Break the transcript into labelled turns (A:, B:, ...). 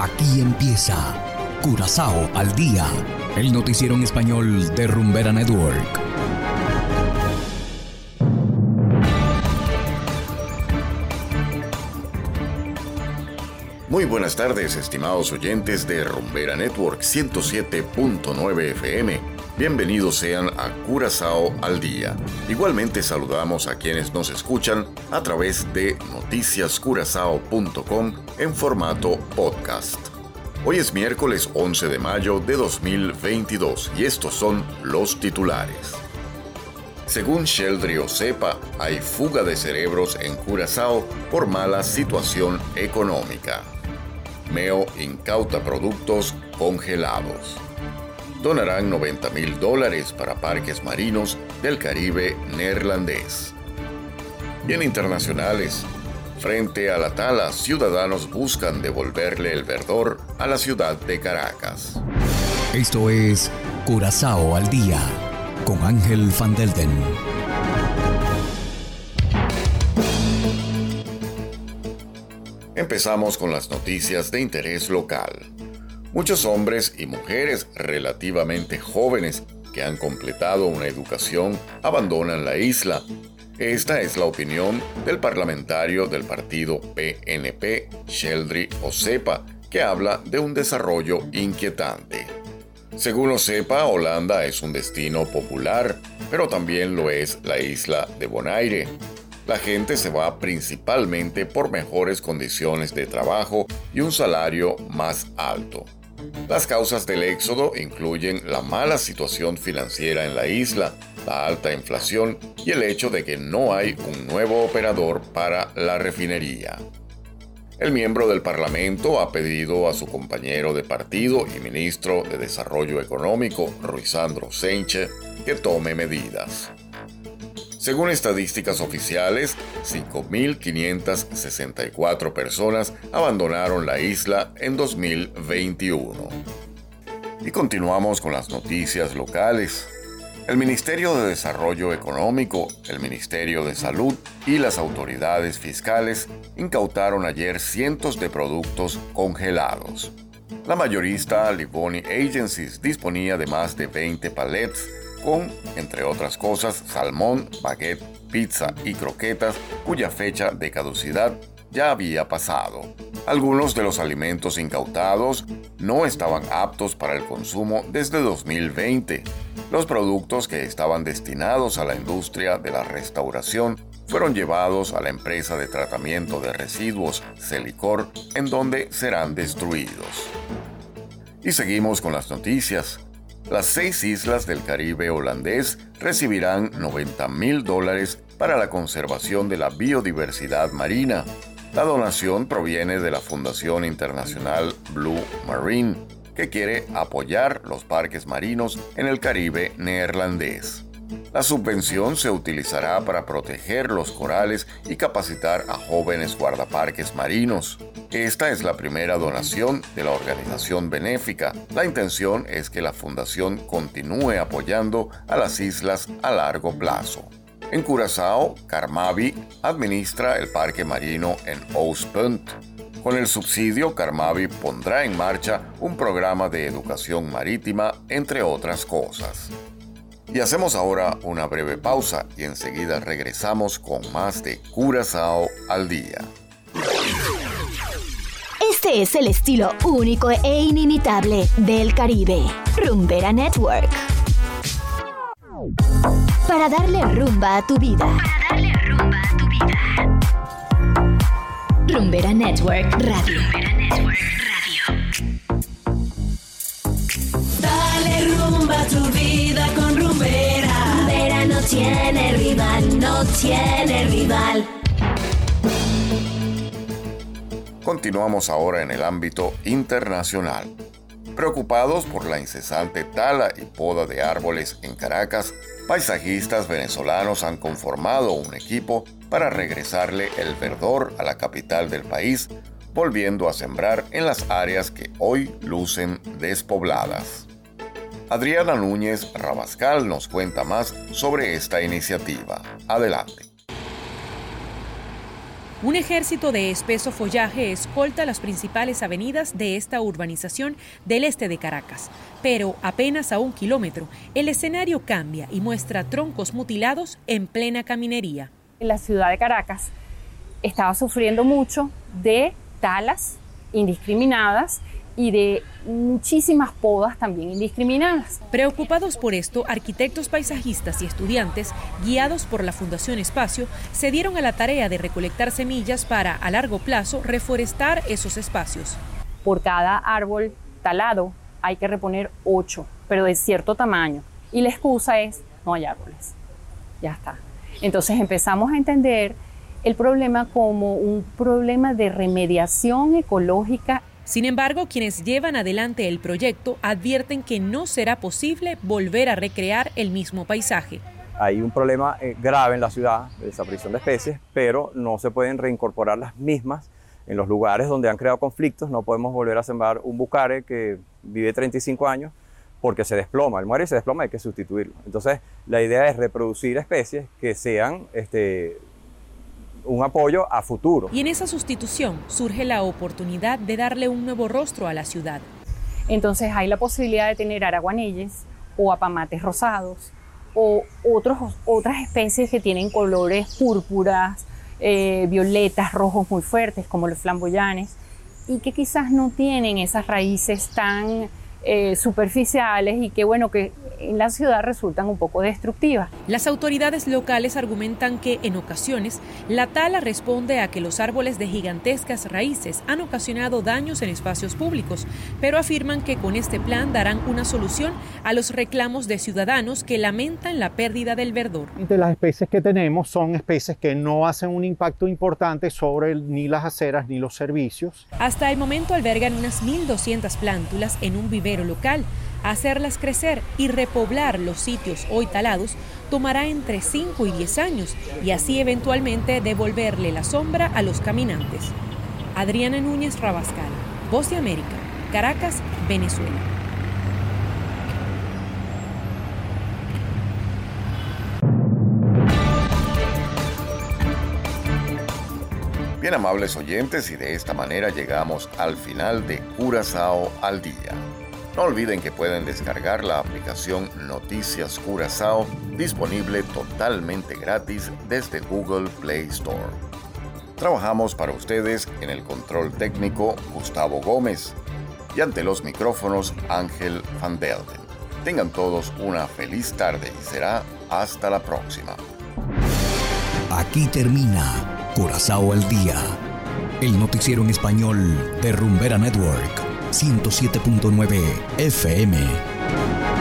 A: Aquí empieza Curazao al día, el noticiero en español de Rumbera Network.
B: Muy buenas tardes, estimados oyentes de Rumbera Network 107.9 FM. Bienvenidos sean a Curazao al día. Igualmente saludamos a quienes nos escuchan a través de noticiascurazao.com en formato podcast. Hoy es miércoles 11 de mayo de 2022 y estos son los titulares. Según Sheldry Osepa, hay fuga de cerebros en Curazao por mala situación económica. Meo incauta productos congelados. Donarán 90 mil dólares para parques marinos del Caribe neerlandés. Y en internacionales, frente a la tala, ciudadanos buscan devolverle el verdor a la ciudad de Caracas.
A: Esto es Curazao al día con Ángel Van Delden.
B: Empezamos con las noticias de interés local. Muchos hombres y mujeres relativamente jóvenes que han completado una educación abandonan la isla. Esta es la opinión del parlamentario del partido PNP, Sheldry Osepa, que habla de un desarrollo inquietante. Según Osepa, Holanda es un destino popular, pero también lo es la isla de Bonaire, la gente se va principalmente por mejores condiciones de trabajo y un salario más alto. Las causas del éxodo incluyen la mala situación financiera en la isla, la alta inflación y el hecho de que no hay un nuevo operador para la refinería. El miembro del Parlamento ha pedido a su compañero de partido y ministro de Desarrollo Económico, Ruizandro Senche, que tome medidas. Según estadísticas oficiales, 5.564 personas abandonaron la isla en 2021. Y continuamos con las noticias locales. El Ministerio de Desarrollo Económico, el Ministerio de Salud y las autoridades fiscales incautaron ayer cientos de productos congelados. La mayorista Livoni Agencies disponía de más de 20 palets con, entre otras cosas, salmón, baguette, pizza y croquetas cuya fecha de caducidad ya había pasado. Algunos de los alimentos incautados no estaban aptos para el consumo desde 2020. Los productos que estaban destinados a la industria de la restauración fueron llevados a la empresa de tratamiento de residuos Celicor, en donde serán destruidos. Y seguimos con las noticias. Las seis islas del Caribe holandés recibirán 90 mil dólares para la conservación de la biodiversidad marina. La donación proviene de la Fundación Internacional Blue Marine, que quiere apoyar los parques marinos en el Caribe neerlandés. La subvención se utilizará para proteger los corales y capacitar a jóvenes guardaparques marinos. Esta es la primera donación de la organización benéfica. La intención es que la fundación continúe apoyando a las islas a largo plazo. En Curazao, Carmavi administra el parque marino en Oospunt. Con el subsidio, Carmavi pondrá en marcha un programa de educación marítima, entre otras cosas. Y hacemos ahora una breve pausa y enseguida regresamos con más de Curazao al día.
C: Este es el estilo único e inimitable del Caribe. Rumbera Network. Para darle rumba a tu vida. Para darle rumba a tu vida. Rumbera Network Radio. Rumbera Network Radio.
D: Dale rumba a tu vida con
C: tiene rival, no tiene rival.
B: Continuamos ahora en el ámbito internacional. Preocupados por la incesante tala y poda de árboles en Caracas, paisajistas venezolanos han conformado un equipo para regresarle el verdor a la capital del país, volviendo a sembrar en las áreas que hoy lucen despobladas. Adriana Núñez Rabascal nos cuenta más sobre esta iniciativa. Adelante.
E: Un ejército de espeso follaje escolta las principales avenidas de esta urbanización del este de Caracas. Pero apenas a un kilómetro, el escenario cambia y muestra troncos mutilados en plena caminería.
F: La ciudad de Caracas estaba sufriendo mucho de talas indiscriminadas y de muchísimas podas también indiscriminadas.
E: Preocupados por esto, arquitectos paisajistas y estudiantes, guiados por la Fundación Espacio, se dieron a la tarea de recolectar semillas para, a largo plazo, reforestar esos espacios.
F: Por cada árbol talado hay que reponer ocho, pero de cierto tamaño. Y la excusa es, no hay árboles. Ya está. Entonces empezamos a entender el problema como un problema de remediación ecológica
E: sin embargo, quienes llevan adelante el proyecto advierten que no será posible volver a recrear el mismo paisaje.
G: Hay un problema eh, grave en la ciudad de desaparición de especies, pero no se pueden reincorporar las mismas en los lugares donde han creado conflictos. No podemos volver a sembrar un bucare que vive 35 años porque se desploma, el muere se desploma, hay que sustituirlo. Entonces, la idea es reproducir especies que sean este, un apoyo a futuro.
E: Y en esa sustitución surge la oportunidad de darle un nuevo rostro a la ciudad.
F: Entonces hay la posibilidad de tener araguanelles o apamates rosados o otros, otras especies que tienen colores púrpuras, eh, violetas, rojos muy fuertes como los flamboyanes y que quizás no tienen esas raíces tan eh, superficiales y que bueno que en la ciudad resultan un poco destructivas.
E: Las autoridades locales argumentan que en ocasiones la tala responde a que los árboles de gigantescas raíces han ocasionado daños en espacios públicos, pero afirman que con este plan darán una solución a los reclamos de ciudadanos que lamentan la pérdida del verdor.
H: De las especies que tenemos son especies que no hacen un impacto importante sobre ni las aceras ni los servicios.
E: Hasta el momento albergan unas 1.200 plántulas en un local. Hacerlas crecer y repoblar los sitios hoy talados tomará entre 5 y 10 años y así eventualmente devolverle la sombra a los caminantes. Adriana Núñez Rabascal, Voz de América, Caracas, Venezuela.
B: Bien amables oyentes y de esta manera llegamos al final de Curazao al día. No olviden que pueden descargar la aplicación Noticias Curazao disponible totalmente gratis desde Google Play Store. Trabajamos para ustedes en el control técnico Gustavo Gómez y ante los micrófonos Ángel Van Delden. Tengan todos una feliz tarde y será hasta la próxima.
A: Aquí termina Curazao al día, el noticiero en español de Rumbera Network. 107.9 FM.